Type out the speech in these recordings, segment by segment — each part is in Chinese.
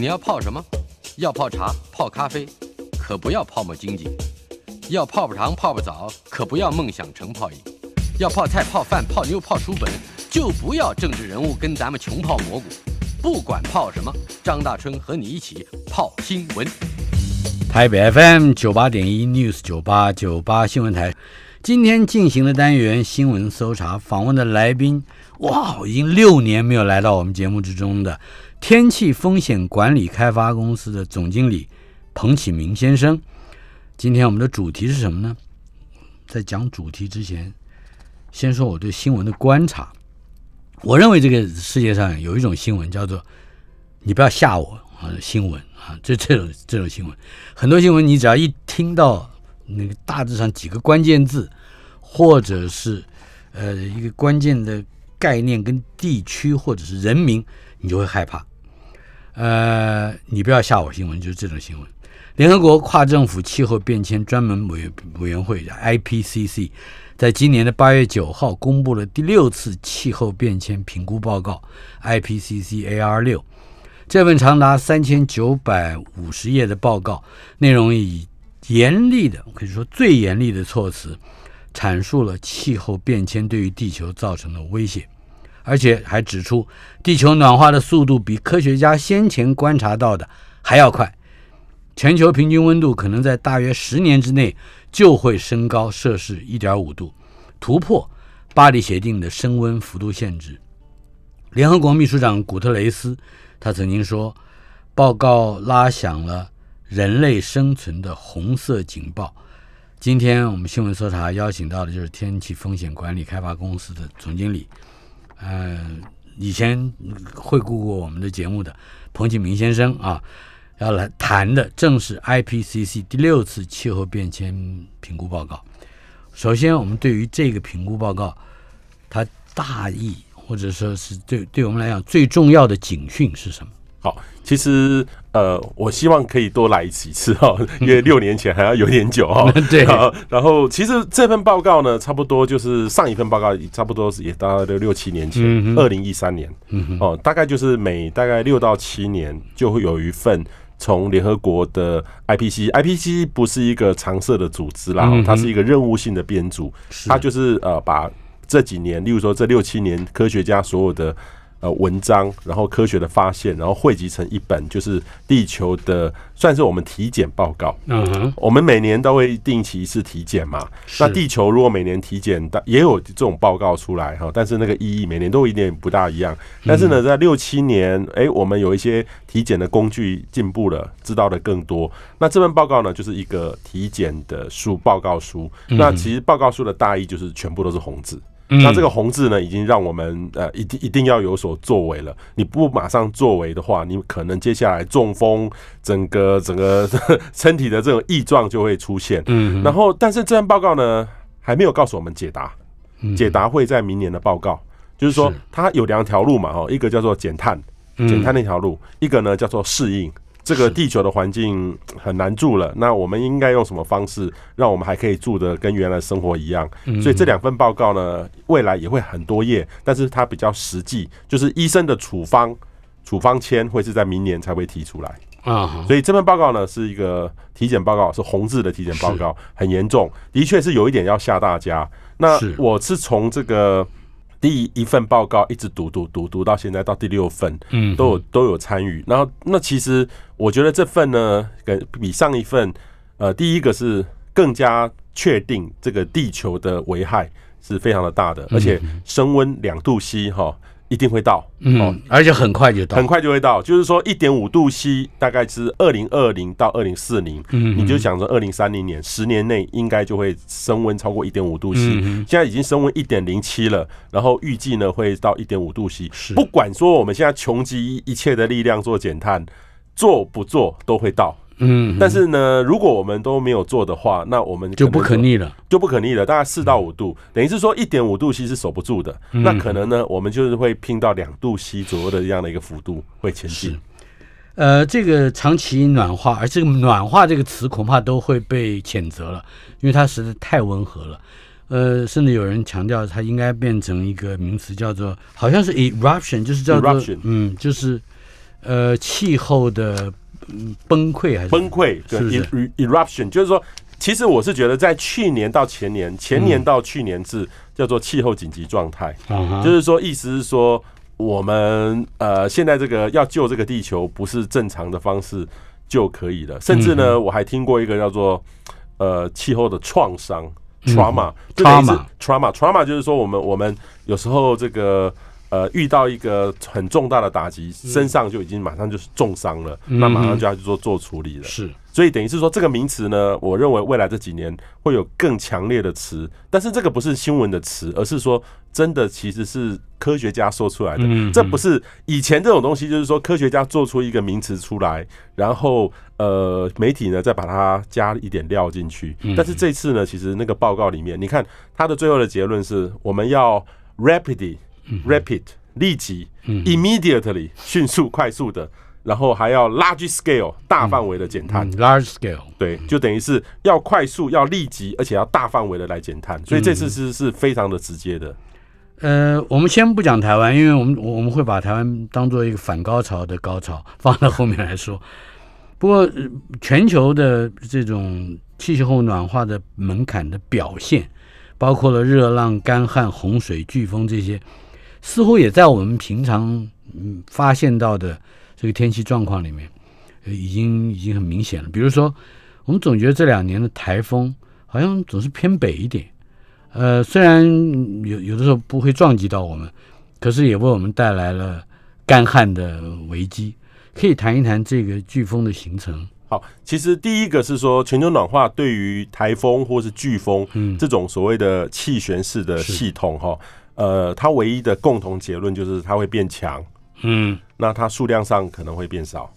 你要泡什么？要泡茶、泡咖啡，可不要泡沫经济；要泡泡糖、泡泡澡，可不要梦想成泡影；要泡菜、泡饭、泡妞、泡书本，就不要政治人物跟咱们穷泡蘑菇。不管泡什么，张大春和你一起泡新闻。台北 FM 九八点一 News 九八九八新闻台，今天进行的单元新闻搜查访问的来宾，哇，已经六年没有来到我们节目之中的天气风险管理开发公司的总经理彭启明先生。今天我们的主题是什么呢？在讲主题之前，先说我对新闻的观察。我认为这个世界上有一种新闻叫做“你不要吓我”啊，新闻啊，这这种这种新闻，很多新闻你只要一听到那个大致上几个关键字，或者是呃一个关键的概念跟地区或者是人名，你就会害怕。呃，你不要吓我，新闻就是这种新闻。联合国跨政府气候变迁专门委委员会的 （IPCC） 在今年的八月九号公布了第六次气候变迁评估报告 （IPCC AR 六）。这份长达三千九百五十页的报告，内容以严厉的，可以说最严厉的措辞，阐述了气候变迁对于地球造成的威胁，而且还指出，地球暖化的速度比科学家先前观察到的还要快。全球平均温度可能在大约十年之内就会升高摄氏一点五度，突破巴黎协定的升温幅度限制。联合国秘书长古特雷斯他曾经说，报告拉响了人类生存的红色警报。今天我们新闻搜查邀请到的就是天气风险管理开发公司的总经理，呃，以前惠顾过我们的节目的彭启明先生啊。要来谈的正是 IPCC 第六次气候变迁评估报告。首先，我们对于这个评估报告，它大意或者说是对对我们来讲最重要的警讯是什么？好，其实呃，我希望可以多来几次哈，因为六年前还要有点久哈。对。然后，其实这份报告呢，差不多就是上一份报告，差不多是也大概六七年前，二零一三年。嗯哦，大概就是每大概六到七年就会有一份。从联合国的 IPC，IPC 不是一个常设的组织啦，它是一个任务性的编组，它就是呃把这几年，例如说这六七年科学家所有的。呃，文章，然后科学的发现，然后汇集成一本，就是地球的，算是我们体检报告。嗯哼，我们每年都会定期一次体检嘛。那地球如果每年体检，也有这种报告出来哈，但是那个意义每年都一点不大一样。但是呢，在六七年，哎，我们有一些体检的工具进步了，知道的更多。那这份报告呢，就是一个体检的书报告书。那其实报告书的大意就是全部都是红字。那这个红字呢，已经让我们呃一定一定要有所作为了。你不马上作为的话，你可能接下来中风，整个整个 身体的这种异状就会出现。嗯，然后但是这份报告呢，还没有告诉我们解答，解答会在明年的报告。就是说，它有两条路嘛，哦，一个叫做减碳，减碳那条路，一个呢叫做适应。这个地球的环境很难住了，那我们应该用什么方式，让我们还可以住的跟原来生活一样？所以这两份报告呢，未来也会很多页，但是它比较实际，就是医生的处方处方签会是在明年才会提出来啊。所以这份报告呢，是一个体检报告，是红字的体检报告，很严重，的确是有一点要吓大家。那我是从这个。第一份报告一直读读读读到现在到第六份，嗯，都有都有参与。然后那其实我觉得这份呢，跟比上一份，呃，第一个是更加确定这个地球的危害是非常的大的，而且升温两度 C 哈。一定会到，嗯，而且很快就到，很快就会到。就是说，一点五度 C 大概是二零二零到二零四零，嗯，你就想着二零三零年，十年内应该就会升温超过一点五度 C。现在已经升温一点零七了，然后预计呢会到一点五度 C。不管说我们现在穷极一切的力量做减碳，做不做都会到。嗯，但是呢，如果我们都没有做的话，那我们就不可逆了，就不可逆了。大概四到五度，等于是说一点五度 C 是守不住的。那可能呢，我们就是会拼到两度 C 左右的这样的一个幅度会前进。呃，这个长期暖化，而这个暖化这个词恐怕都会被谴责了，因为它实在太温和了。呃，甚至有人强调它应该变成一个名词，叫做好像是 eruption，就是叫做嗯，就是呃气候的崩溃还是？崩溃跟 eruption，就是说，其实我是觉得在去年到前年，前年到去年是叫做气候紧急状态，就是说意思是说我们呃现在这个要救这个地球不是正常的方式就可以了，甚至呢我还听过一个叫做呃气候的创伤 trauma，trauma，trauma，trauma 就是说我们我们有时候这个。呃，遇到一个很重大的打击，身上就已经马上就是重伤了，那马上就要去做做处理了。是，所以等于是说这个名词呢，我认为未来这几年会有更强烈的词，但是这个不是新闻的词，而是说真的其实是科学家说出来的。这不是以前这种东西，就是说科学家做出一个名词出来，然后呃媒体呢再把它加一点料进去。但是这次呢，其实那个报告里面，你看它的最后的结论是我们要 rapidly。Rapid 立即，immediately 迅速快速的，然后还要 large scale 大范围的减碳，large scale 对，就等于是要快速、要立即，而且要大范围的来减碳，所以这次是是非常的直接的。呃，我们先不讲台湾，因为我们我们会把台湾当做一个反高潮的高潮放到后面来说。不过全球的这种气候暖化的门槛的表现，包括了热浪、干旱、洪水、飓风这些。似乎也在我们平常嗯发现到的这个天气状况里面，已经已经很明显了。比如说，我们总觉得这两年的台风好像总是偏北一点，呃，虽然有有的时候不会撞击到我们，可是也为我们带来了干旱的危机。可以谈一谈这个飓风的形成。好，其实第一个是说全球暖化对于台风或是飓风这种所谓的气旋式的系统哈。呃，它唯一的共同结论就是它会变强，嗯，那它数量上可能会变少，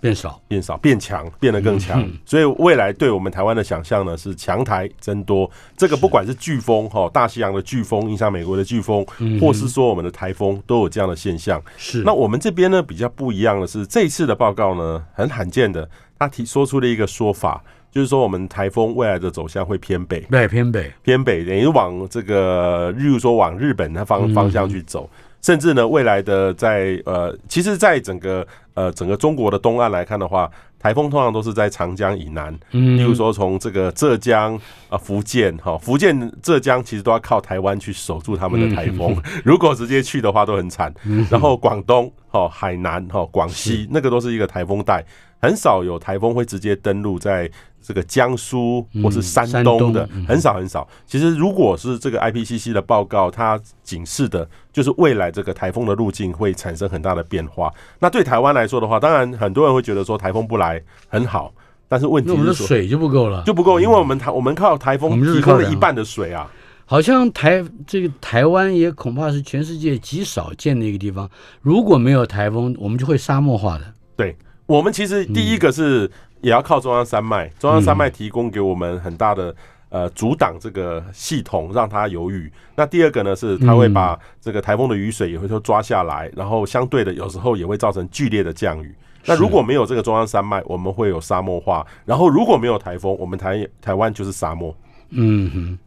变少，变少，变强，变得更强。所以未来对我们台湾的想象呢，是强台增多。这个不管是飓风哈，大西洋的飓风影响美国的飓风，或是说我们的台风，都有这样的现象。是。那我们这边呢比较不一样的是，这次的报告呢很罕见的，他提说出了一个说法。就是说，我们台风未来的走向会偏北，对，偏北，偏北，等于往这个，例如说往日本那方方向去走，甚至呢，未来的在呃，其实，在整个呃整个中国的东岸来看的话，台风通常都是在长江以南，嗯，例如说从这个浙江啊、福建哈、福建、浙江，其实都要靠台湾去守住他们的台风，如果直接去的话都很惨。然后广东、哈海南、哈广西，那个都是一个台风带，很少有台风会直接登陆在。这个江苏或是山东的很少很少。其实，如果是这个 IPCC 的报告，它警示的就是未来这个台风的路径会产生很大的变化。那对台湾来说的话，当然很多人会觉得说台风不来很好，但是问题是水就不够了，就不够，因为我们台我们靠台风提供了一半的水啊。好像台这个台湾也恐怕是全世界极少见的一个地方。如果没有台风，我们就会沙漠化的。对我们其实第一个是。也要靠中央山脉，中央山脉提供给我们很大的呃阻挡这个系统，让它有雨。那第二个呢，是它会把这个台风的雨水也会说抓下来，然后相对的有时候也会造成剧烈的降雨。那如果没有这个中央山脉，我们会有沙漠化。然后如果没有台风，我们台台湾就是沙漠。嗯哼，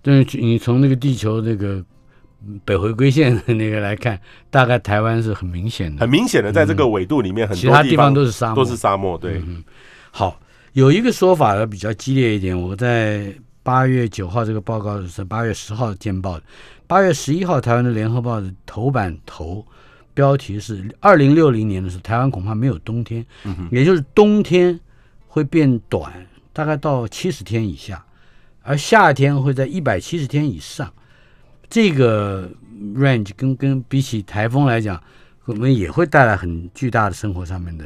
但是你从那个地球这个。北回归线的那个来看，大概台湾是很明显的，很明显的，在这个纬度里面，很多其他地方都是沙漠，都是沙漠。对，嗯好，有一个说法呢比较激烈一点。我在八月九号这个报告是八月十号见报的，八月十一号台湾的联合报的头版头标题是二零六零年的时候，台湾恐怕没有冬天，也就是冬天会变短，大概到七十天以下，而夏天会在一百七十天以上。这个 range 跟跟比起台风来讲，我们也会带来很巨大的生活上面的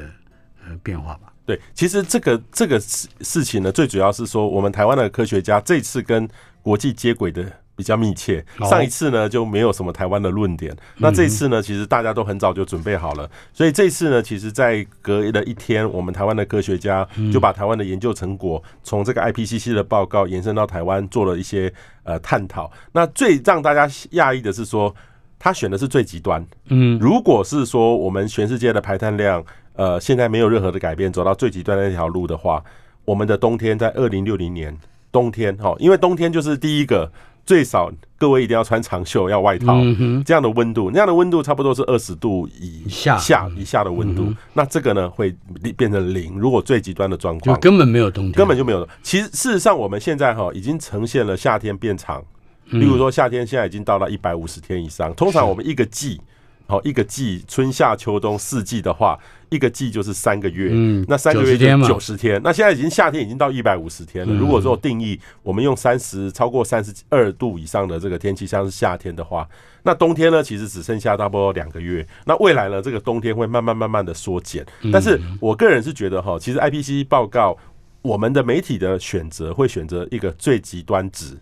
呃变化吧？对，其实这个这个事事情呢，最主要是说，我们台湾的科学家这次跟国际接轨的。比较密切，上一次呢就没有什么台湾的论点，那这次呢其实大家都很早就准备好了，所以这次呢其实，在隔了一天，我们台湾的科学家就把台湾的研究成果从这个 IPCC 的报告延伸到台湾做了一些呃探讨。那最让大家讶异的是说，他选的是最极端，嗯，如果是说我们全世界的排碳量呃现在没有任何的改变，走到最极端的那条路的话，我们的冬天在二零六零年冬天哈，因为冬天就是第一个。最少各位一定要穿长袖，要外套，这样的温度，那样的温度差不多是二十度以下下以下的温度。那这个呢会变成零。如果最极端的状况，根本没有冬天，根本就没有。其实事实上，我们现在哈已经呈现了夏天变长，例如说夏天现在已经到了一百五十天以上。通常我们一个季。好，一个季，春夏秋冬四季的话，一个季就是三个月。嗯，那三个月就九十天。那现在已经夏天已经到一百五十天了。如果说定义我们用三十超过三十二度以上的这个天气像是夏天的话，那冬天呢其实只剩下差不多两个月。那未来呢这个冬天会慢慢慢慢的缩减。但是我个人是觉得哈，其实 IPC 报告我们的媒体的选择会选择一个最极端值，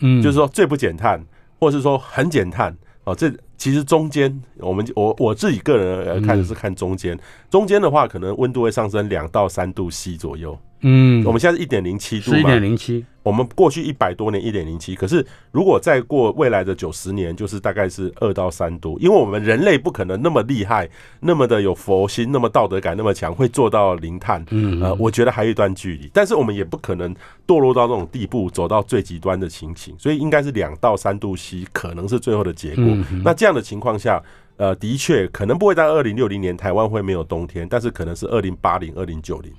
嗯，就是说最不减碳，或者是说很减碳。哦，这其实中间，我们我我自己个人看的是看中间，中间的话可能温度会上升两到三度 C 左右。嗯，我们现在是一点零七度，一点零七。我们过去一百多年一点零七，可是如果再过未来的九十年，就是大概是二到三度。因为我们人类不可能那么厉害，那么的有佛心，那么道德感那么强，会做到零碳。嗯，呃，我觉得还有一段距离。但是我们也不可能堕落到那种地步，走到最极端的情形。所以应该是两到三度 C 可能是最后的结果。那这样的情况下，呃，的确可能不会在二零六零年台湾会没有冬天，但是可能是二零八零、二零九零。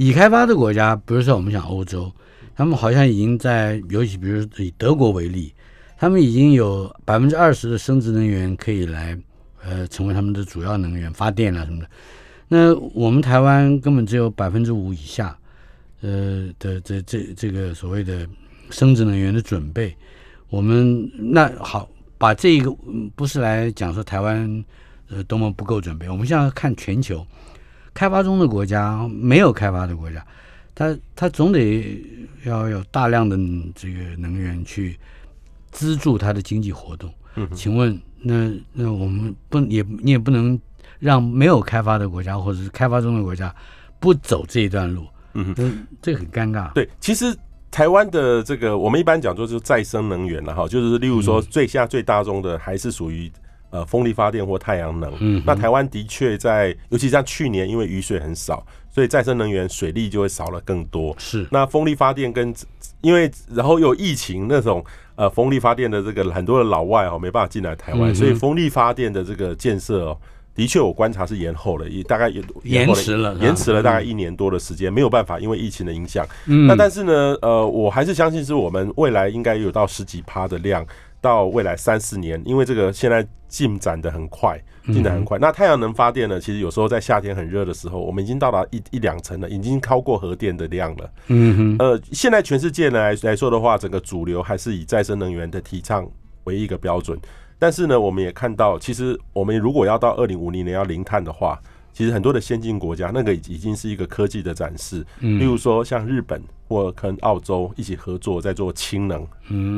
已开发的国家，比如说我们讲欧洲，他们好像已经在，尤其比如以德国为例，他们已经有百分之二十的生殖能源可以来，呃，成为他们的主要能源发电啊什么的。那我们台湾根本只有百分之五以下，呃的这这这个所谓的生殖能源的准备。我们那好，把这一个不是来讲说台湾呃多么不够准备，我们现在看全球。开发中的国家，没有开发的国家，它它总得要有大量的这个能源去资助它的经济活动。嗯，请问那那我们不也你也不能让没有开发的国家或者是开发中的国家不走这一段路。嗯，这很尴尬。对，其实台湾的这个我们一般讲说就是再生能源了哈，就是例如说最下最大宗的还是属于。呃，风力发电或太阳能，嗯，那台湾的确在，尤其像去年，因为雨水很少，所以再生能源水利就会少了更多。是，那风力发电跟因为然后有疫情那种，呃，风力发电的这个很多的老外哦没办法进来台湾，所以风力发电的这个建设哦，的确我观察是延后了，也大概延延迟了，延迟了大概一年多的时间，没有办法，因为疫情的影响。嗯，那但是呢，呃，我还是相信是我们未来应该有到十几趴的量。到未来三四年，因为这个现在进展的很快，进展很快。那太阳能发电呢？其实有时候在夏天很热的时候，我们已经到达一一两层了，已经超过核电的量了。嗯哼。呃，现在全世界来来说的话，整个主流还是以再生能源的提倡为一个标准。但是呢，我们也看到，其实我们如果要到二零五零年要零碳的话，其实很多的先进国家，那个已已经是一个科技的展示。嗯。例如说像日本。或跟澳洲一起合作，在做氢能、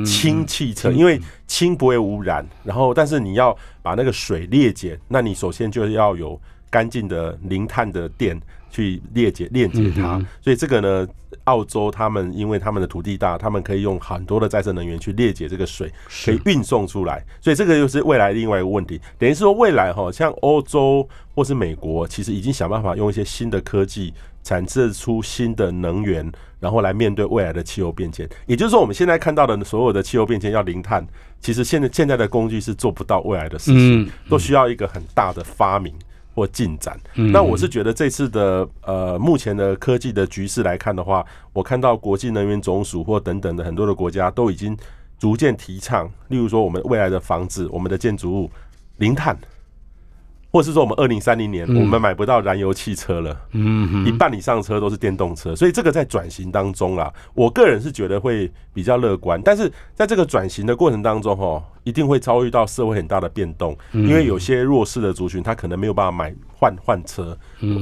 氢汽车，因为氢不会污染。然后，但是你要把那个水裂解，那你首先就要有干净的零碳的电去裂解、链接它。所以这个呢，澳洲他们因为他们的土地大，他们可以用很多的再生能源去裂解这个水，可以运送出来。所以这个又是未来另外一个问题。等于是说未来哈，像欧洲或是美国，其实已经想办法用一些新的科技。产生出新的能源，然后来面对未来的气候变迁。也就是说，我们现在看到的所有的气候变迁要零碳，其实现在现在的工具是做不到未来的事情，都需要一个很大的发明或进展。那我是觉得这次的呃目前的科技的局势来看的话，我看到国际能源总署或等等的很多的国家都已经逐渐提倡，例如说我们未来的房子、我们的建筑物零碳。或是说，我们二零三零年我们买不到燃油汽车了，嗯，一半以上车都是电动车，所以这个在转型当中啊，我个人是觉得会比较乐观。但是在这个转型的过程当中，哈，一定会遭遇到社会很大的变动，因为有些弱势的族群他可能没有办法买换换车，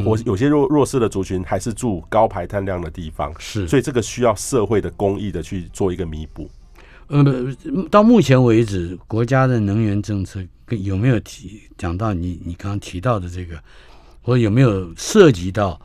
或有些弱弱势的族群还是住高排碳量的地方，是，所以这个需要社会的公益的去做一个弥补。呃，到目前为止，国家的能源政策有没有提讲到你你刚刚提到的这个，或有没有涉及到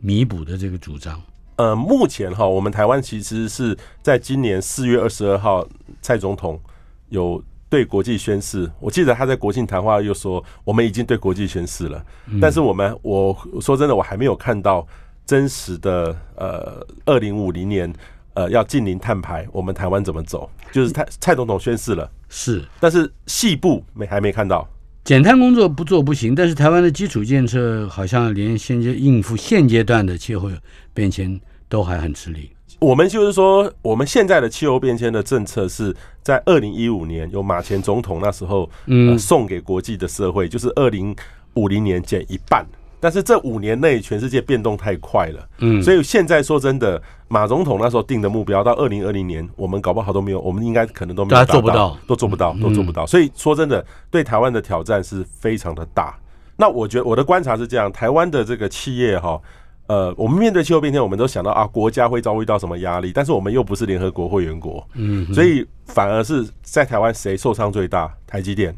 弥补的这个主张？呃，目前哈，我们台湾其实是在今年四月二十二号，蔡总统有对国际宣誓。我记得他在国庆谈话又说，我们已经对国际宣誓了。但是我们，我说真的，我还没有看到真实的呃，二零五零年。呃要近零碳排，我们台湾怎么走？就是蔡蔡总统宣誓了，是，但是细部没还没看到。减碳工作不做不行，但是台湾的基础建设好像连现阶应付现阶段的气候变迁都还很吃力。我们就是说，我们现在的气候变迁的政策是在二零一五年由马前总统那时候呃送给国际的社会，就是二零五零年减一半。但是这五年内，全世界变动太快了，嗯，所以现在说真的，马总统那时候定的目标到二零二零年，我们搞不好都没有，我们应该可能都没有做不到，都做不到，都做不到。所以说真的，对台湾的挑战是非常的大。那我觉得我的观察是这样，台湾的这个企业哈，呃，我们面对气候变迁，我们都想到啊，国家会遭遇到什么压力，但是我们又不是联合国会员国，嗯，所以反而是在台湾谁受伤最大？台积电，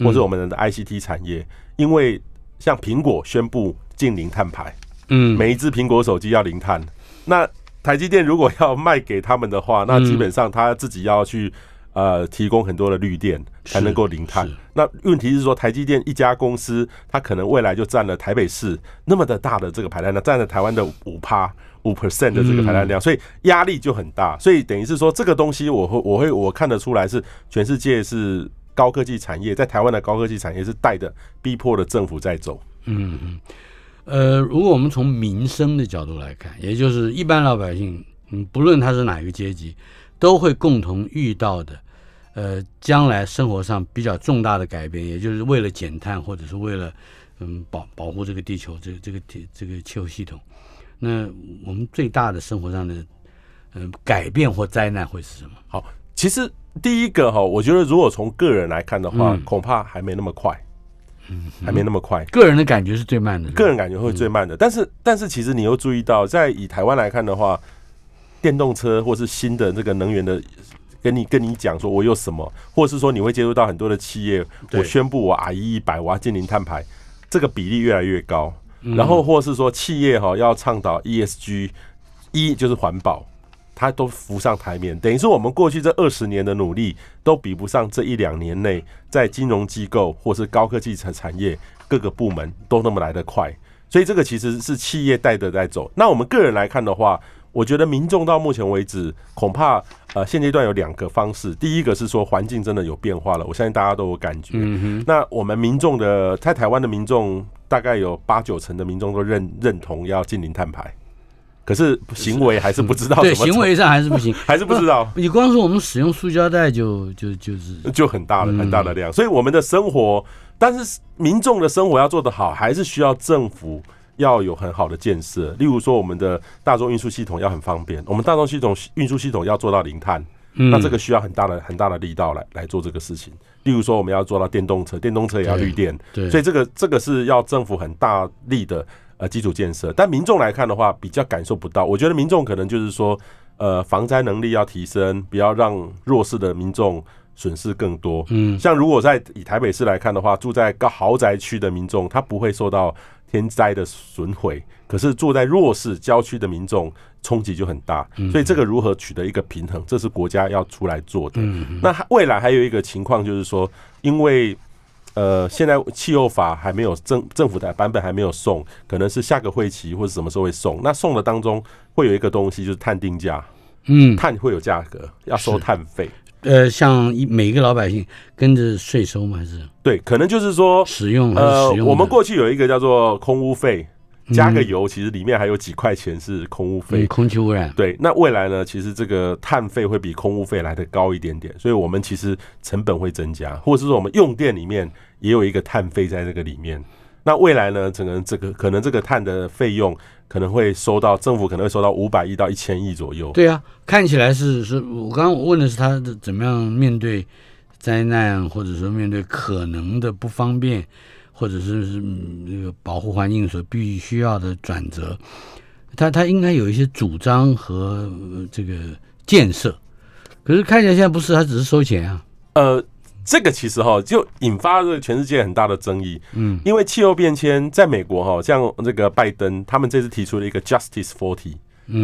或是我们的 ICT 产业，因为。像苹果宣布近零碳排，嗯，每一只苹果手机要零碳。那台积电如果要卖给他们的话，那基本上他自己要去呃提供很多的绿电才能够零碳。那问题是说，台积电一家公司，它可能未来就占了台北市那么的大的这个排碳量，占了台湾的五趴五 percent 的这个排碳量，所以压力就很大。所以等于是说，这个东西我会我会我看得出来是全世界是。高科技产业在台湾的高科技产业是带着逼迫的政府在走。嗯嗯，呃，如果我们从民生的角度来看，也就是一般老百姓，嗯，不论他是哪一个阶级，都会共同遇到的，呃，将来生活上比较重大的改变，也就是为了减碳或者是为了嗯保保护这个地球，这个这个这个气候系统，那我们最大的生活上的嗯改变或灾难会是什么？好，其实。第一个哈，我觉得如果从个人来看的话，恐怕还没那么快，嗯，还没那么快。个人的感觉是最慢的，个人感觉会最慢的。但是，但是其实你又注意到，在以台湾来看的话，电动车或是新的这个能源的，跟你跟你讲说我有什么，或是说你会接触到很多的企业，我宣布我 R 一一百，我要进零碳排，这个比例越来越高。然后，或是说企业哈要倡导 ESG，一就是环保。它都浮上台面，等于是我们过去这二十年的努力都比不上这一两年内在金融机构或是高科技产产业各个部门都那么来得快，所以这个其实是企业带着在走。那我们个人来看的话，我觉得民众到目前为止恐怕呃现阶段有两个方式，第一个是说环境真的有变化了，我相信大家都有感觉。那我们民众的在台湾的民众大概有八九成的民众都认认同要进零碳排。可是行为还是不知道，对行为上还是不行，还是不知道。你光说我们使用塑胶袋就就就是就很大的很大的量，所以我们的生活，但是民众的生活要做得好，还是需要政府要有很好的建设。例如说，我们的大众运输系统要很方便，我们大众系统运输系统要做到零碳，那这个需要很大的很大的力道来来做这个事情。例如说，我们要做到电动车，电动车也要绿电，对，所以这个这个是要政府很大力的。呃，基础建设，但民众来看的话，比较感受不到。我觉得民众可能就是说，呃，防灾能力要提升，不要让弱势的民众损失更多。嗯，像如果在以台北市来看的话，住在高豪宅区的民众，他不会受到天灾的损毁，可是住在弱势郊区的民众冲击就很大。所以这个如何取得一个平衡，这是国家要出来做的。那未来还有一个情况就是说，因为。呃，现在气候法还没有政政府的版本还没有送，可能是下个会期或者什么时候会送。那送的当中会有一个东西，就是碳定价，嗯，碳会有价格，要收碳费。呃，像每一个老百姓跟着税收吗？还是对，可能就是说使用呃，我们过去有一个叫做空屋费。加个油，其实里面还有几块钱是空污费，空气污染。对，那未来呢？其实这个碳费会比空污费来的高一点点，所以我们其实成本会增加，或者是说我们用电里面也有一个碳费在这个里面。那未来呢？整个这个可能这个碳的费用可能会收到政府可能会收到五百亿到一千亿左右。对啊，看起来是是我刚刚问的是他怎么样面对灾难，或者说面对可能的不方便。或者是是那个保护环境所必须要的转折，他他应该有一些主张和这个建设，可是看起来现在不是，他只是收钱啊。呃，这个其实哈就引发了全世界很大的争议。嗯，因为气候变迁，在美国哈，像这个拜登他们这次提出了一个 Justice Forty，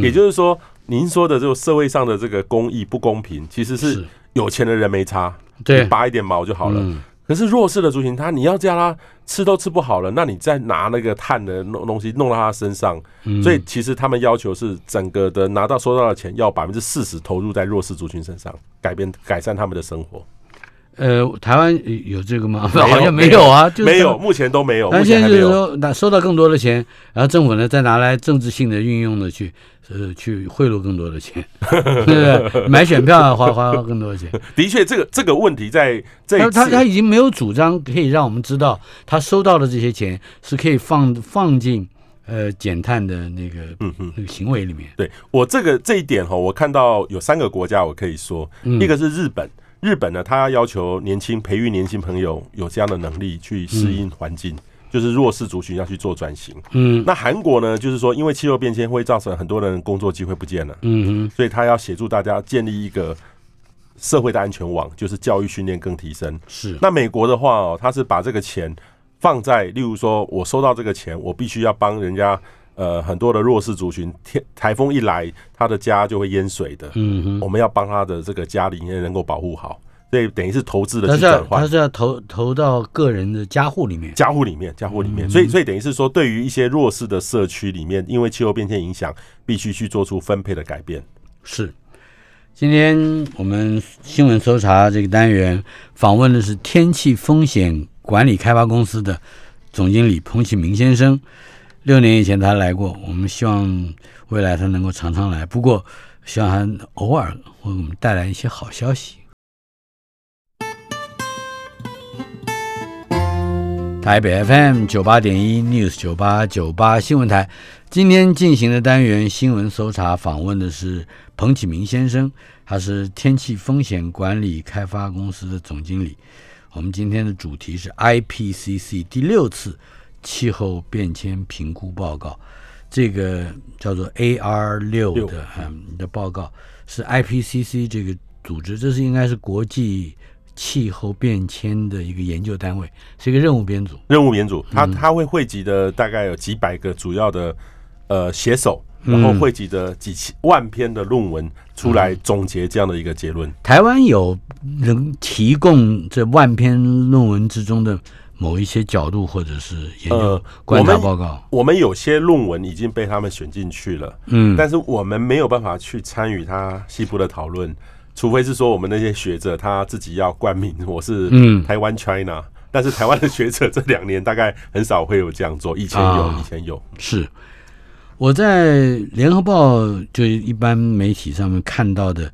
也就是说，您说的这个社会上的这个公益不公平，其实是有钱的人没差，对，拔一点毛就好了。可是弱势的族群，他你要叫他吃都吃不好了，那你再拿那个碳的弄东西弄到他身上，所以其实他们要求是整个的拿到收到的钱要百分之四十投入在弱势族群身上，改变改善他们的生活。呃，台湾有这个吗？好像没有啊，就没有，目前都没有。那现在就是说，那收到更多的钱，然后政府呢再拿来政治性的运用的去，呃，去贿赂更多的钱，对不对？买选票花花更多的钱。的确，这个这个问题在这他他他已经没有主张可以让我们知道，他收到的这些钱是可以放放进呃减碳的那个嗯嗯那个行为里面。对我这个这一点哈，我看到有三个国家，我可以说，一个是日本。日本呢，他要求年轻培育年轻朋友有这样的能力去适应环境，就是弱势族群要去做转型。嗯，那韩国呢，就是说因为气候变迁会造成很多人工作机会不见了。嗯哼，所以他要协助大家建立一个社会的安全网，就是教育训练更提升。是。那美国的话哦，他是把这个钱放在，例如说我收到这个钱，我必须要帮人家。呃，很多的弱势族群，天台风一来，他的家就会淹水的。嗯哼，我们要帮他的这个家里面能够保护好，所以等于是投资的去转换。他是要投投到个人的家户里面，家户里面，家户里面。所以，所以等于是说，对于一些弱势的社区里面，因为气候变迁影响，必须去做出分配的改变。是，今天我们新闻搜查这个单元访问的是天气风险管理开发公司的总经理彭启明先生。六年以前他来过，我们希望未来他能够常常来。不过，希望他偶尔为我们带来一些好消息。台北 FM 九八点一 News 九八九八新闻台，今天进行的单元新闻搜查访问的是彭启明先生，他是天气风险管理开发公司的总经理。我们今天的主题是 IPCC 第六次。气候变迁评估报告，这个叫做 AR 六的嗯的报告是 IPCC 这个组织，这是应该是国际气候变迁的一个研究单位，是一个任务编组。任务编组，它它会汇集的大概有几百个主要的呃写手，然后汇集的几千万篇的论文出来总结这样的一个结论。台湾有能提供这万篇论文之中的。某一些角度或者是研究观察报告，我们有些论文已经被他们选进去了，嗯，但是我们没有办法去参与他西部的讨论，除非是说我们那些学者他自己要冠名我是嗯台湾 China，但是台湾的学者这两年大概很少会有这样做，以前有，以前有。是我在联合报就一般媒体上面看到的，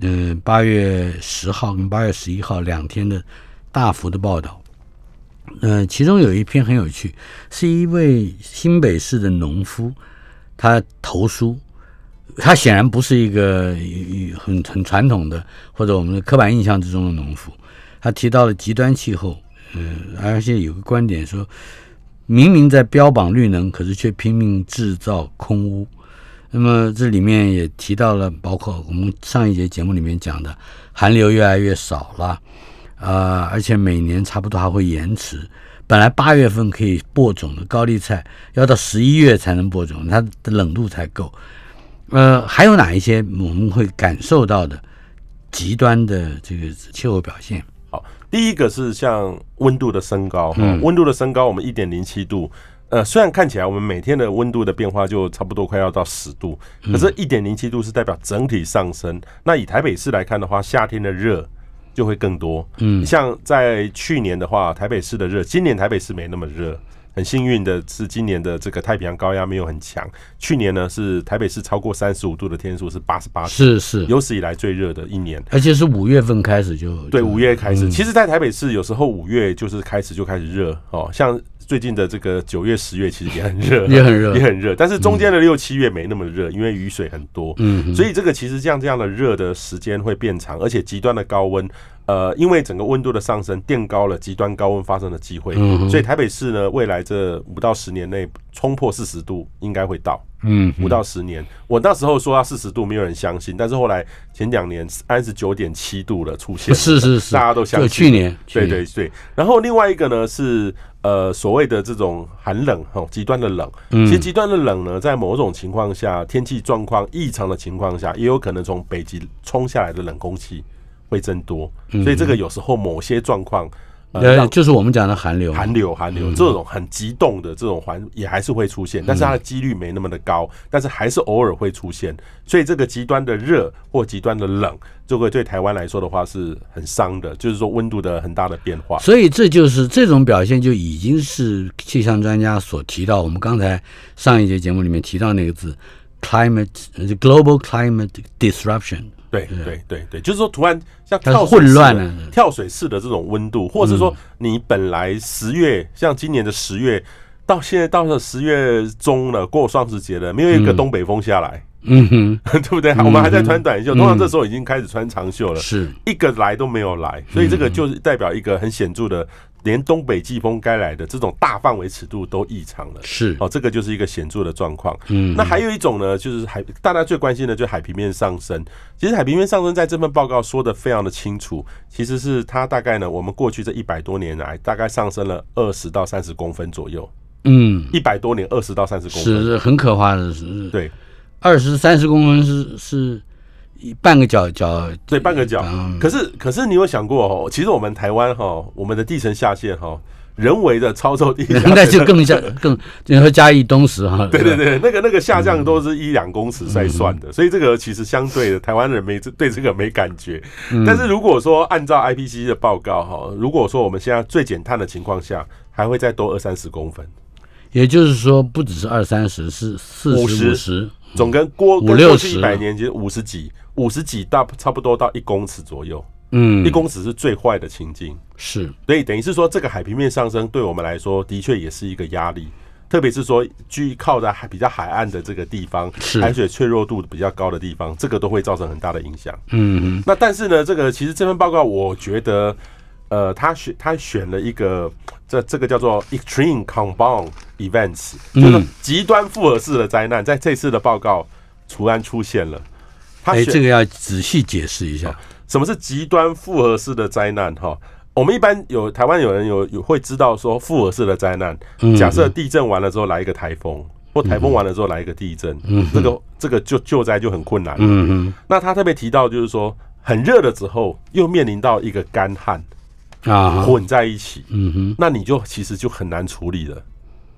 嗯，八月十号跟八月十一号两天的大幅的报道。嗯，其中有一篇很有趣，是一位新北市的农夫，他投书，他显然不是一个很很传统的或者我们的刻板印象之中的农夫，他提到了极端气候，嗯，而且有个观点说，明明在标榜绿能，可是却拼命制造空污，那么这里面也提到了，包括我们上一节节目里面讲的，寒流越来越少了。啊，而且每年差不多还会延迟。本来八月份可以播种的高丽菜，要到十一月才能播种，它的冷度才够。呃，还有哪一些我们会感受到的极端的这个气候表现？好，第一个是像温度的升高，温度的升高，我们一点零七度，呃，虽然看起来我们每天的温度的变化就差不多快要到十度，可是一点零七度是代表整体上升。那以台北市来看的话，夏天的热。就会更多，嗯，像在去年的话，台北市的热，今年台北市没那么热，很幸运的是今年的这个太平洋高压没有很强。去年呢是台北市超过三十五度的天数是八十八，是是。有史以来最热的一年，而且是五月份开始就对五月开始，其实，在台北市有时候五月就是开始就开始热哦，像。最近的这个九月、十月其实也很热，也很热，也很热。但是中间的六七月没那么热，因为雨水很多。嗯，所以这个其实这样这样的热的时间会变长，而且极端的高温，呃，因为整个温度的上升垫高了极端高温发生的机会。嗯，所以台北市呢，未来这五到十年内冲破四十度应该会到。嗯，五到十年，我那时候说要四十度，没有人相信。但是后来前两年三十九点七度了出现，是是是，大家都相信。去年，对对对。然后另外一个呢是呃所谓的这种寒冷哈，极端的冷。其实极端的冷呢，在某种情况下，天气状况异常的情况下，也有可能从北极冲下来的冷空气会增多。所以这个有时候某些状况。呃，就是我们讲的寒流，寒流，寒流这种很激动的这种环也还是会出现，但是它的几率没那么的高，但是还是偶尔会出现。所以这个极端的热或极端的冷，就会对台湾来说的话是很伤的，就是说温度的很大的变化。所以这就是这种表现，就已经是气象专家所提到，我们刚才上一节节目里面提到那个字，climate global climate disruption。对对对对，就是说，突然像跳水式的混乱了跳水式的这种温度，或者是说你本来十月，像今年的十月，到现在到了十月中了，过双十节了，没有一个东北风下来，嗯哼，对不对？我们还在穿短袖，通常这时候已经开始穿长袖了，是。一个来都没有来，所以这个就是代表一个很显著的，连东北季风该来的这种大范围尺度都异常了。是，哦，这个就是一个显著的状况。嗯那还有一种呢，就是海大家最关心的就是海平面上升。其实海平面上升在这份报告说的非常的清楚，其实是它大概呢，我们过去这一百多年来，大概上升了二十到三十公分左右。嗯，一百多年，二十到三十公分，是很可怕的，是对二十三十公分是是一半个角角，对，半个角。嗯。可是可是你有想过哦，其实我们台湾哈，我们的地层下陷哈，人为的操作地下 那陷就 更下更，你说嘉义东石哈，对对对，那个那个下降都是一两公尺在算嗯。的，所以这个其实相对的台湾人没这对这个没感觉。嗯。但是如果说按照 IPCC 的报告哈，如果说我们现在最减碳的情况下，还会再多二三十公分，也就是说不只是二三十，是四十五十，总跟过五六十。一百年其实五十几五十几到差不多到一公尺左右，嗯一，公尺是最坏的情境。是所以等于是说，这个海平面上升对我们来说，的确也是一个压力。特别是说，居靠在海比较海岸的这个地方，是海水脆弱度比较高的地方，这个都会造成很大的影响。嗯那但是呢，这个其实这份报告，我觉得，呃，他选他选了一个这这个叫做 extreme compound events，就是极端复合式的灾难，在这次的报告突然出现了。他哎，这个要仔细解释一下，什么是极端复合式的灾难？哈，我们一般有台湾有人有有会知道说复合式的灾难，嗯。假设地震完了之后来一个台风，或台风完了之后来一个地震，这个这个救救灾就很困难。嗯。嗯那他特别提到就是说，很热的时候又面临到一个干旱啊，混在一起，嗯哼，那你就其实就很难处理了。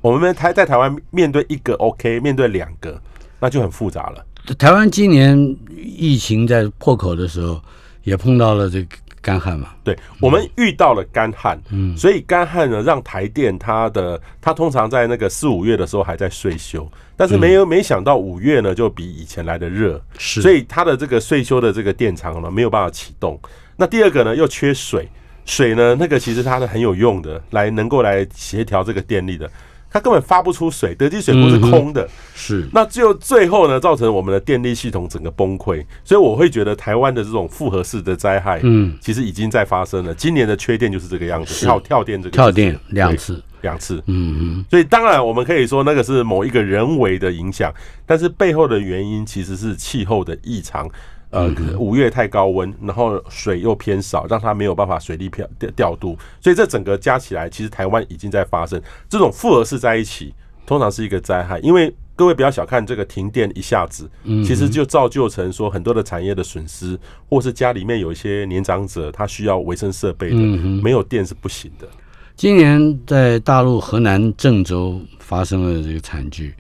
我们台在台湾面对一个 OK，面对两个，那就很复杂了。台湾今年疫情在破口的时候，也碰到了这个干旱嘛，对，我们遇到了干旱，嗯。所以干旱呢，让台电它的它通常在那个四五月的时候还在税休，但是没有没想到五月呢就比以前来的热，是。所以它的这个税休的这个电厂呢没有办法启动。那第二个呢又缺水，水呢那个其实它是很有用的，来能够来协调这个电力的，它根本发不出水，德基水库是空的。是。那就最后呢，造成我们的电力系统整个崩溃，所以我会觉得台湾的这种复合式的灾害，嗯，其实已经在发生了。今年的缺电就是这个样子，跳跳电这个跳电两次，两次，嗯嗯，所以当然我们可以说那个是某一个人为的影响，但是背后的原因其实是气候的异常。呃，五月太高温，然后水又偏少，让它没有办法水力调调调度，所以这整个加起来，其实台湾已经在发生这种复合式在一起，通常是一个灾害。因为各位不要小看这个停电一下子，其实就造就成说很多的产业的损失，或是家里面有一些年长者他需要维生设备的，没有电是不行的。今年在大陆河南郑州发生了这个惨剧，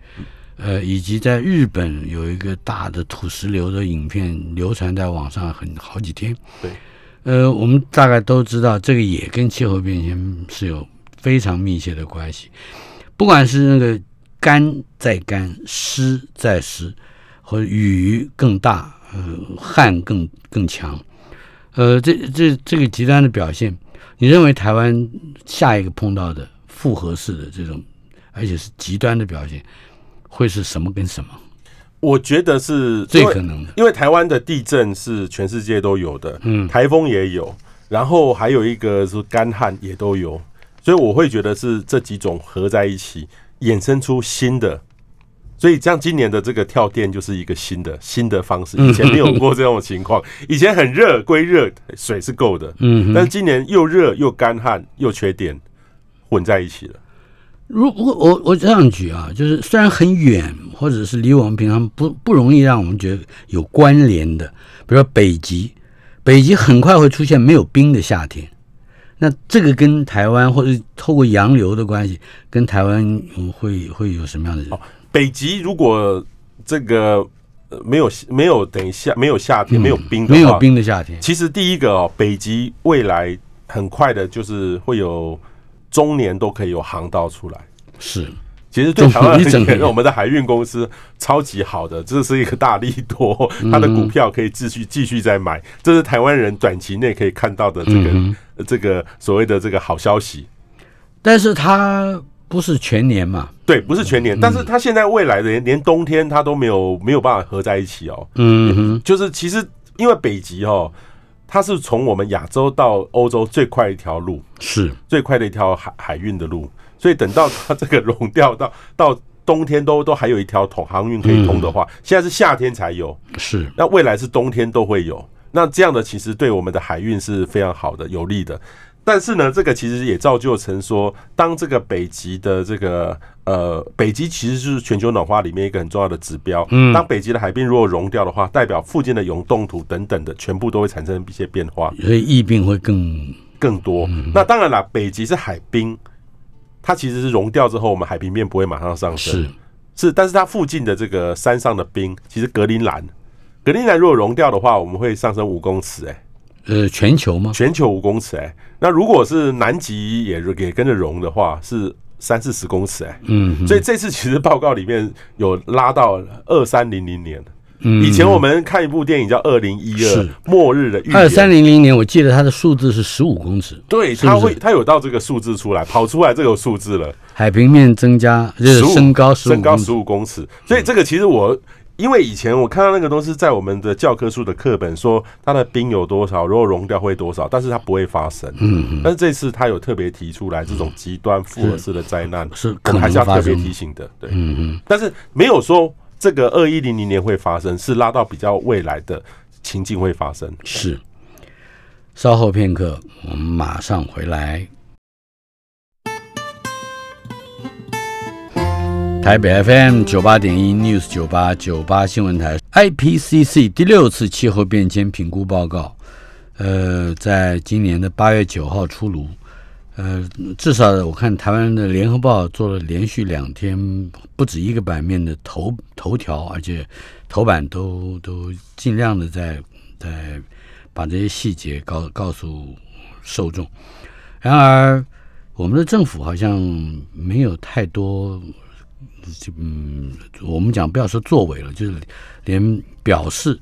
呃，以及在日本有一个大的土石流的影片流传在网上很好几天。对，呃，我们大概都知道，这个也跟气候变迁是有非常密切的关系。不管是那个干再干，湿再湿，或者雨更大，呃，旱更更强，呃，这这这个极端的表现，你认为台湾下一个碰到的复合式的这种，而且是极端的表现，会是什么跟什么？我觉得是最可能的因为台湾的地震是全世界都有的，嗯台风也有，然后还有一个是干旱也都有，所以我会觉得是这几种合在一起衍生出新的。所以，像今年的这个跳电就是一个新的新的方式，以前没有过这种情况。以前很热归热，水是够的，嗯，但是今年又热又干旱又缺电，混在一起了。如果我我这样举啊，就是虽然很远，或者是离我们平常不不容易让我们觉得有关联的，比如说北极，北极很快会出现没有冰的夏天，那这个跟台湾或者透过洋流的关系，跟台湾嗯会会有什么样的？哦，北极如果这个呃没有没有等一下没有夏天没有冰没有冰的夏天，其实第一个哦，北极未来很快的就是会有中年都可以有航道出来。是，其实对台湾而言，我们的海运公司超级好的，这是一个大利多，它的股票可以继续继续再买，这是台湾人短期内可以看到的这个、嗯这个所谓的这个好消息。但是它不是全年嘛，对，不是全年，但是它现在未来的连连冬天它都没有没有办法合在一起哦。嗯哼，就是其实因为北极哦，它是从我们亚洲到欧洲最快一条路，是。最快的一条海海运的路，所以等到它这个融掉到到冬天都都还有一条通航运可以通的话，现在是夏天才有，是，那未来是冬天都会有。那这样的其实对我们的海运是非常好的、有利的。但是呢，这个其实也造就成说，当这个北极的这个呃，北极其实就是全球暖化里面一个很重要的指标。嗯当北极的海冰如果融掉的话，代表附近的永冻土等等的全部都会产生一些变化。所以疫病会更更多。那当然了，北极是海冰，它其实是融掉之后，我们海平面不会马上上升，是是，但是它附近的这个山上的冰，其实格陵兰，格陵兰如果融掉的话，我们会上升五公尺、哎，呃全球吗？全球五公尺、哎，那如果是南极也也跟着融的话，是三四十公尺、哎。嗯，所以这次其实报告里面有拉到二三零零年，嗯。以前我们看一部电影叫《二零一二末日的预言》，二三零零年，我记得它的数字是十五公尺，对，它会它有到这个数字出来，跑出来这个数字了。海平面增加就是升高十五公尺。身高十，五公尺，所以这个其实我。因为以前我看到那个都是在我们的教科书的课本说它的冰有多少，如果融掉会多少，但是它不会发生。嗯嗯但是这次他有特别提出来这种极端复合式的灾难，是我可能还是要特别提醒的。对，嗯嗯，但是没有说这个二一零零年会发生，是拉到比较未来的情境会发生。是。稍后片刻，我们马上回来。台北 FM 九八点一 News 九八九八新闻台 IPCC 第六次气候变迁评估报告，呃，在今年的八月九号出炉。呃，至少我看台湾的联合报做了连续两天不止一个版面的头头条，而且头版都都尽量的在在把这些细节告告诉受众。然而，我们的政府好像没有太多，就嗯，我们讲不要说作为了，就是连表示，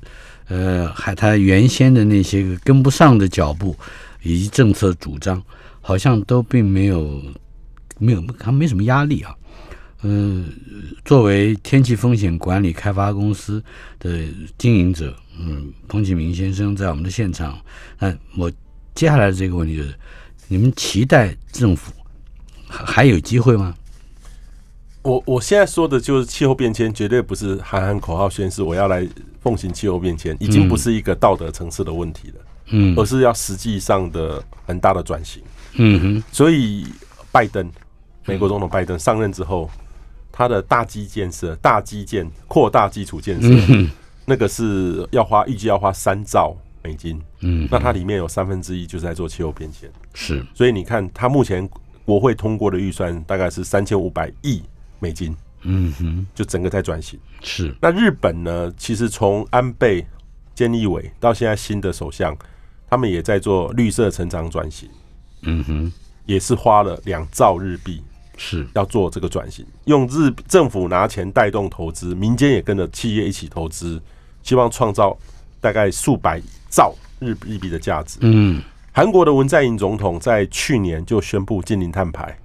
呃，还他原先的那些个跟不上的脚步以及政策主张，好像都并没有没有，他没什么压力啊。嗯、作为天气风险管理开发公司的经营者，嗯，彭启明先生在我们的现场。那我接下来的这个问题就是，你们期待政府还还有机会吗？我我现在说的就是气候变迁，绝对不是喊喊口号宣誓我要来奉行气候变迁，已经不是一个道德层次的问题了，嗯。而是要实际上的很大的转型。嗯哼，所以，拜登，美国总统拜登上任之后，他的大基建设、大基建扩大基础建设，嗯那个是要花预计要花三兆美金，嗯，那它里面有三分之一就是在做气候变迁。是。所以你看，他目前国会通过的预算大概是三千五百亿美金，嗯哼。就整个在转型。是。那日本呢，其实从安倍、菅义伟到现在新的首相，他们也在做绿色成长转型，嗯哼。也是花了两兆日币是。要做这个转型，用日政府拿钱带动投资，民间也跟着企业一起投资，希望创造大概数百兆日日币的价值。嗯。韩国的文在寅总统在去年就宣布禁零碳排，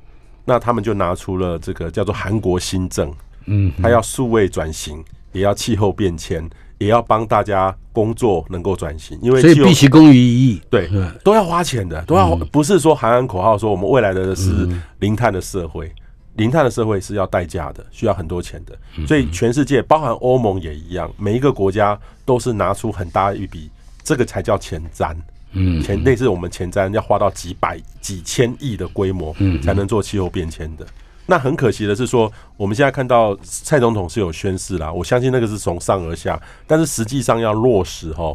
那他们就拿出了这个叫做韩国新政，嗯他要数位转型，也要气候变迁，也要帮大家工作能够转型，因为所以必其功于一役。对对都要花钱的，都要不是说喊喊口号说我们未来的是零碳的社会，零碳的社会是要代价的，需要很多钱的，所以全世界包含欧盟也一样，每一个国家都是拿出很大一笔，这个才叫前瞻。嗯前类似我们前瞻要花到几百几千亿的规模，才能做气候变迁的。那很可惜的是说，我们现在看到蔡总统是有宣誓啦，我相信那个是从上而下，但是实际上要落实哈，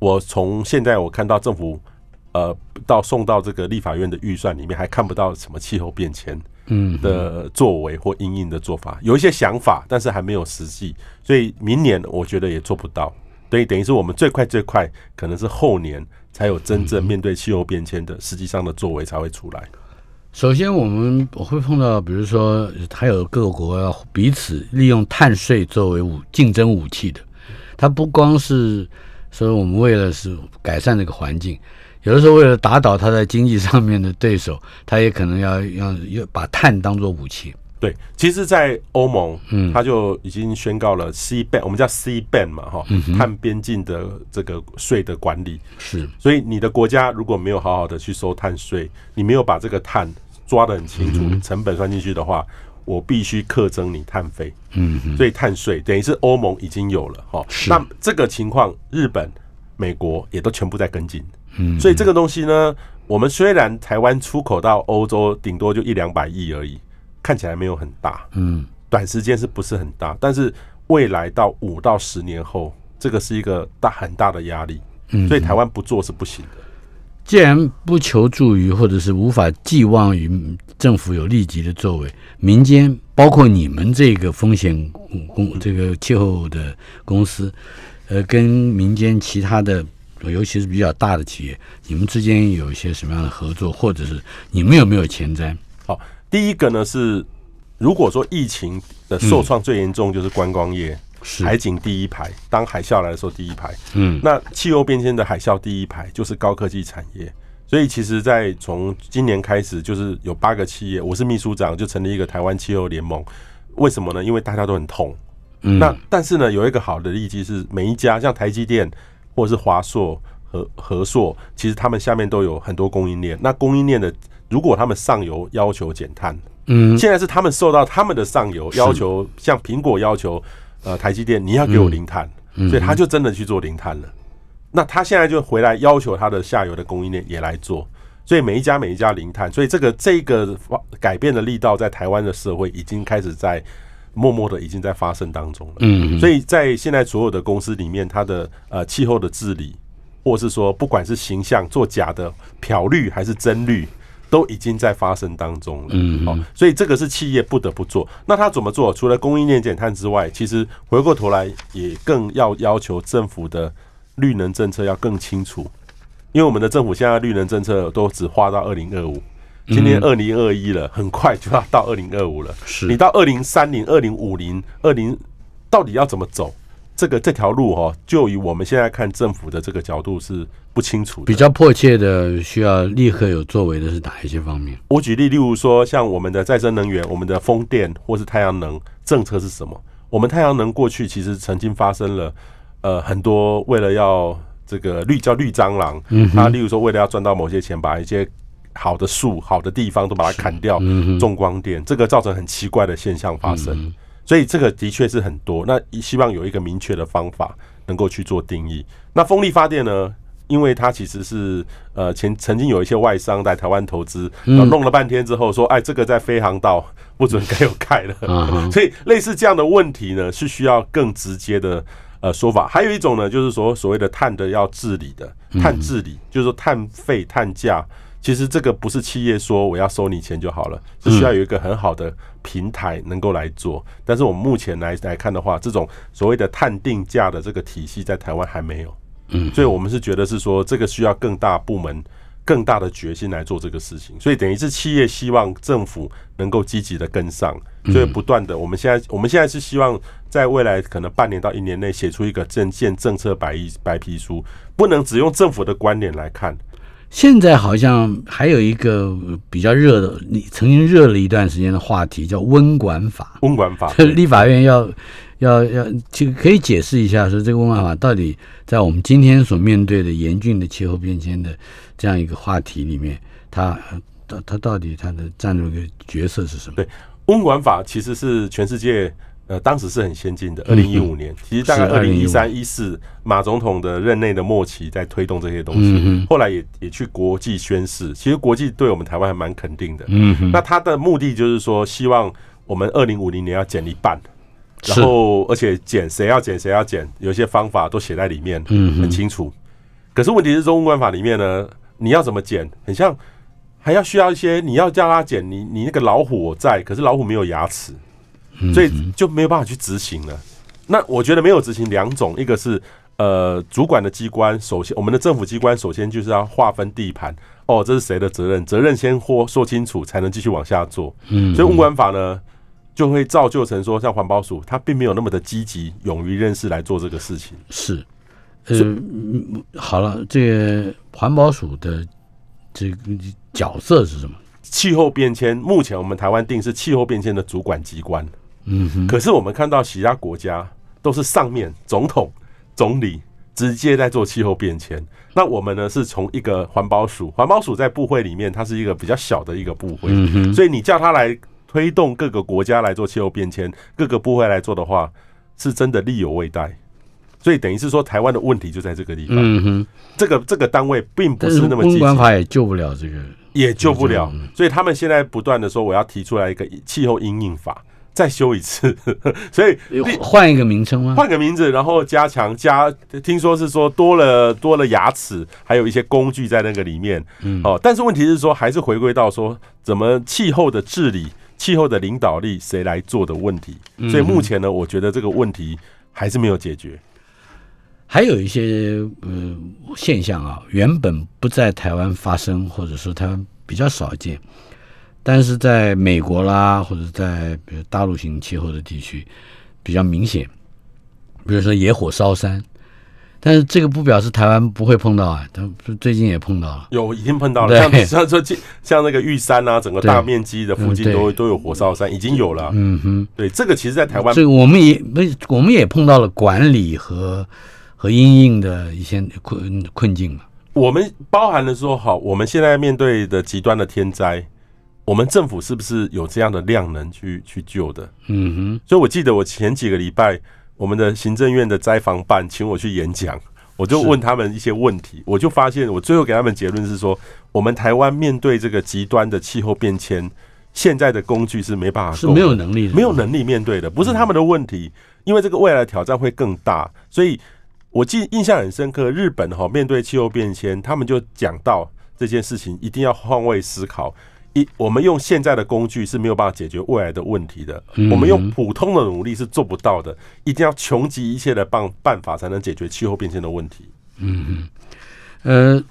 我从现在我看到政府呃到送到这个立法院的预算里面，还看不到什么气候变迁嗯的作为或应应的做法，有一些想法，但是还没有实际，所以明年我觉得也做不到。所以等于是我们最快最快可能是后年才有真正面对气候变迁的实际上的作为才会出来。首先，我们我会碰到，比如说，还有各国要彼此利用碳税作为武竞争武器的。它不光是说我们为了是改善这个环境，有的时候为了打倒它在经济上面的对手，它也可能要要要把碳当做武器。对，其实，在欧盟，嗯他就已经宣告了 C ban，我们叫 C ban 嘛，哈，碳边境的这个税的管理。是，所以你的国家如果没有好好的去收碳税，你没有把这个碳抓得很清楚，成本算进去的话，我必须课征你碳费。嗯，所以碳税等于是欧盟已经有了哈。那这个情况，日本、美国也都全部在跟进。嗯，所以这个东西呢，我们虽然台湾出口到欧洲顶多就一两百亿而已，看起来没有很大，嗯，短时间是不是很大？但是未来到五到十年后，这个是一个大很大的压力。嗯所以台湾不做是不行的。既然不求助于或者是无法寄望于政府有立即的作为，民间包括你们这个风险公这个气候的公司，呃，跟民间其他的，尤其是比较大的企业，你们之间有一些什么样的合作，或者是你们有没有前瞻？好，第一个呢是，如果说疫情的受创最严重就是观光业，是海景第一排，当海啸来的时候第一排，嗯那气候变迁的海啸第一排就是高科技产业。所以其实，在从今年开始，就是有八个企业，我是秘书长，就成立一个台湾气候联盟。为什么呢？因为大家都很痛。嗯那但是呢，有一个好的利基是，每一家像台积电或者是华硕和和硕，其实他们下面都有很多供应链。那供应链的，如果他们上游要求减碳，嗯现在是他们受到他们的上游要求，像苹果要求，呃，台积电你要给我零碳，所以他就真的去做零碳了。那他现在就回来要求他的下游的供应链也来做，所以每一家每一家零碳，所以这个这个改变的力道在台湾的社会已经开始在默默的已经在发生当中了。嗯所以在现在所有的公司里面，它的呃气候的治理，或是说不管是形象做假的漂绿还是真绿，都已经在发生当中了。嗯好、所以这个是企业不得不做。那他怎么做？除了供应链减碳之外，其实回过头来也更要要求政府的绿能政策要更清楚，因为我们的政府现在绿能政策都只画到二零二五。今年二零二一了，很快就要到二零二五了。是你到二零三零、二零五零、二零，到底要怎么走？这个这条路哦，就以我们现在看政府的这个角度是不清楚的。比较迫切的需要立刻有作为的是哪一些方面？我举例，例如说，像我们的再生能源、我们的风电或是太阳能政策是什么？我们太阳能过去其实曾经发生了，呃，很多为了要这个绿叫绿蟑螂，嗯哼它例如说为了要赚到某些钱，把一些好的树、好的地方都把它砍掉，嗯哼种光电，这个造成很奇怪的现象发生。嗯所以这个的确是很多。那希望有一个明确的方法能够去做定义。那风力发电呢？因为它其实是呃前曾经有一些外商在台湾投资，然后弄了半天之后说，哎，这个在飞航道 不准该有盖了。所以类似这样的问题呢，是需要更直接的呃说法。还有一种呢，就是说所谓的碳的要治理的碳治理，就是说碳费、碳价。其实这个不是企业说我要收你钱就好了，是需要有一个很好的平台能够来做。但是我们目前来来看的话，这种所谓的碳定价的这个体系在台湾还没有。嗯，所以我们是觉得是说，这个需要更大部门、更大的决心来做这个事情。所以等于是企业希望政府能够积极的跟上，所以不断的，我们现在我们现在是希望在未来可能半年到一年内写出一个政见政策白一白皮书，不能只用政府的观点来看。现在好像还有一个呃比较热的，你曾经热了一段时间的话题叫温管法，温管法立法院要要要，这个可以解释一下，说这个温管法到底在我们今天所面对的严峻的气候变迁的这样一个话题里面，它它它到底它的占入一个角色是什么？对温管法其实是全世界呃当时是很先进的，二零一五年，其实大概二零一2015三一四马总统的任内的末期在推动这些东西，嗯后来也也去国际宣誓，其实国际对我们台湾还蛮肯定的。嗯，那他的目的就是说，希望我们二零五零年要减一半，然是后而且减谁要减谁要减，有些方法都写在里面，嗯很清楚。可是问题是，中温管法里面呢，你要怎么减？很像还要需要一些你要叫他减，你你那个老虎我在，可是老虎没有牙齿，所以就没有办法去执行了。那我觉得没有执行两种，一个是呃主管的机关，首先我们的政府机关首先就是要划分地盘，哦，这是谁的责任？责任先或说清楚，才能继续往下做。嗯，所以物管法呢，就会造就成说，像环保署，他并没有那么的积极、勇于认识来做这个事情。是，呃，嗯好了，这个环保署的这个角色是什么？气候变迁，目前我们台湾定是气候变迁的主管机关，嗯哼，可是我们看到其他国家都是上面总统、总理直接在做气候变迁，那我们呢是从一个环保署，环保署在部会里面，它是一个比较小的一个部会，嗯哼，所以你叫他来推动各个国家来做气候变迁，各个部会来做的话，是真的力有未逮。所以等于是说，台湾的问题就在这个地方。嗯哼，这个这个单位并不是是那么积极公管，法也救不了这个。也救不了嗯。所以他们现在不断的说，我要提出来一个气候因应法，再修一次。所以换一个名称吗？换个名字，然后加强加，听说是说多了多了牙齿，还有一些工具在那个里面。嗯哦，但是问题是说，还是回归到说，怎么气候的治理、气候的领导力谁来做的问题。嗯所以目前呢，我觉得这个问题还是没有解决。还有一些呃现象啊，原本不在台湾发生，或者说台湾比较少见，但是在美国啦，或者在比如大陆型气候的地区比较明显。比如说野火烧山，但是这个不表示台湾不会碰到啊，但最近也碰到了。有已经碰到了，对像像说像那个玉山啊，整个大面积的附近都都有火烧山，已经有了。嗯哼，对，这个其实在台湾这个我们也不，我们也碰到了管理和和因应的一些困困境嘛。我们包含了说，好，我们现在面对的极端的天灾，我们政府是不是有这样的量能去去救的？嗯哼，所以我记得我前几个礼拜，我们的行政院的灾防办请我去演讲，我就问他们一些问题，我就发现我最后给他们结论是说，我们台湾面对这个极端的气候变迁，现在的工具是没办法是没有能力的，没有能力面对的，不是他们的问题，因为这个未来的挑战会更大，所以我记印象很深刻。日本哈面对气候变迁，他们就讲到这件事情一定要换位思考。一，我们用现在的工具是没有办法解决未来的问题的，我们用普通的努力是做不到的，一定要穷极一切的办办法才能解决气候变迁的问题。嗯嗯呃，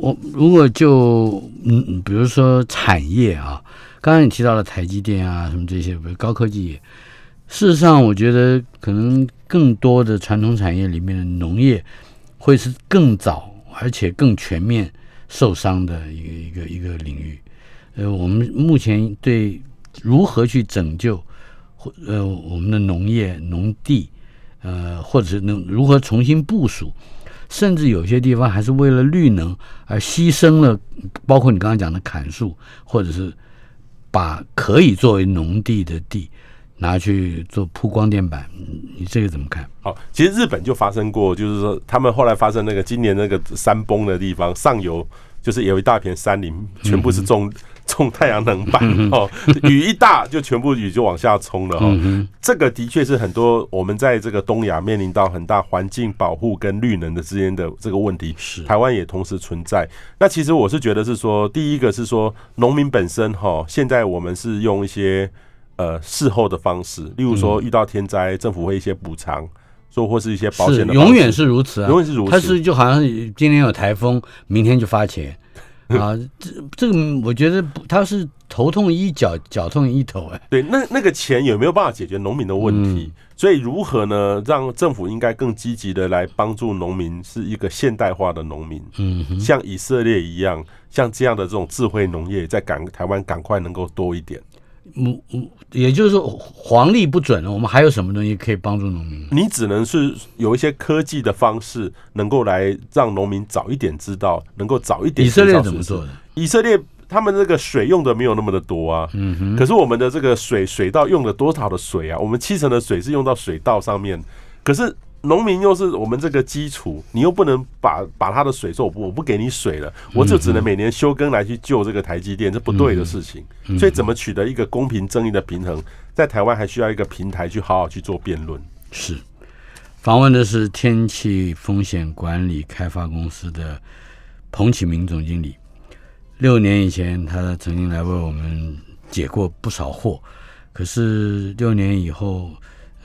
我如果就嗯，嗯比如说产业啊，刚刚你提到了台积电啊，什么这些比如高科技业，事实上，我觉得可能更多的传统产业里面的农业会是更早而且更全面受伤的一个一个一个领域。呃，我们目前对如何去拯救或呃我们的农业农地，呃，或者是能如何重新部署。甚至有些地方还是为了绿能而牺牲了，包括你刚刚讲的砍树，或者是把可以作为农地的地拿去做铺光电板，嗯你这个怎么看？好，其实日本就发生过，就是说他们后来发生那个今年那个山崩的地方，上游就是有一大片山林，全部是种种太阳能板哦，雨一大就全部雨就往下冲了哦。这个的确是很多我们在这个东亚面临到很大环境保护跟绿能的之间的这个问题，是。台湾也同时存在。那其实我是觉得是说，第一个是说农民本身哈，现在我们是用一些呃事后的方式，例如说遇到天灾，政府会一些补偿，说或是一些保是险的，永远是如此啊，永远是如此。它是就好像今天有台风，明天就发钱 啊，这这个我觉得他，是头痛医脚，脚痛医头，哎，对，那那个钱有没有办法解决农民的问题？嗯所以如何呢？让政府应该更积极的来帮助农民，是一个现代化的农民，嗯，像以色列一样，像这样的这种智慧农业，在赶台湾赶快能够多一点。嗯嗯，也就是说黄历不准了，我们还有什么东西可以帮助农民？你只能是有一些科技的方式，能够来让农民早一点知道，能够早一点。以色列怎么做的？？以色列他们这个水用的没有那么的多啊，嗯哼，可是我们的这个水水稻用了多少的水啊？我们七成的水是用到水稻上面，可是农民又是我们这个基础，你又不能把把他的水说我不我不给你水了，我就只能每年休耕来去救这个台积电，这不对的事情。所以怎么取得一个公平正义的平衡，在台湾还需要一个平台去好好去做辩论。是，访问的是天气风险管理开发公司的彭启明总经理。六年以前，他曾经来为我们解过不少惑，可是六年以后，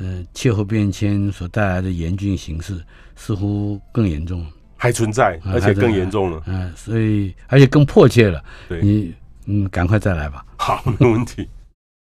嗯，气候变迁所带来的严峻形势似乎更严重，还存在，而且更严重了。嗯，所以而且更迫切了。对，你嗯，赶快再来吧。好，没问题。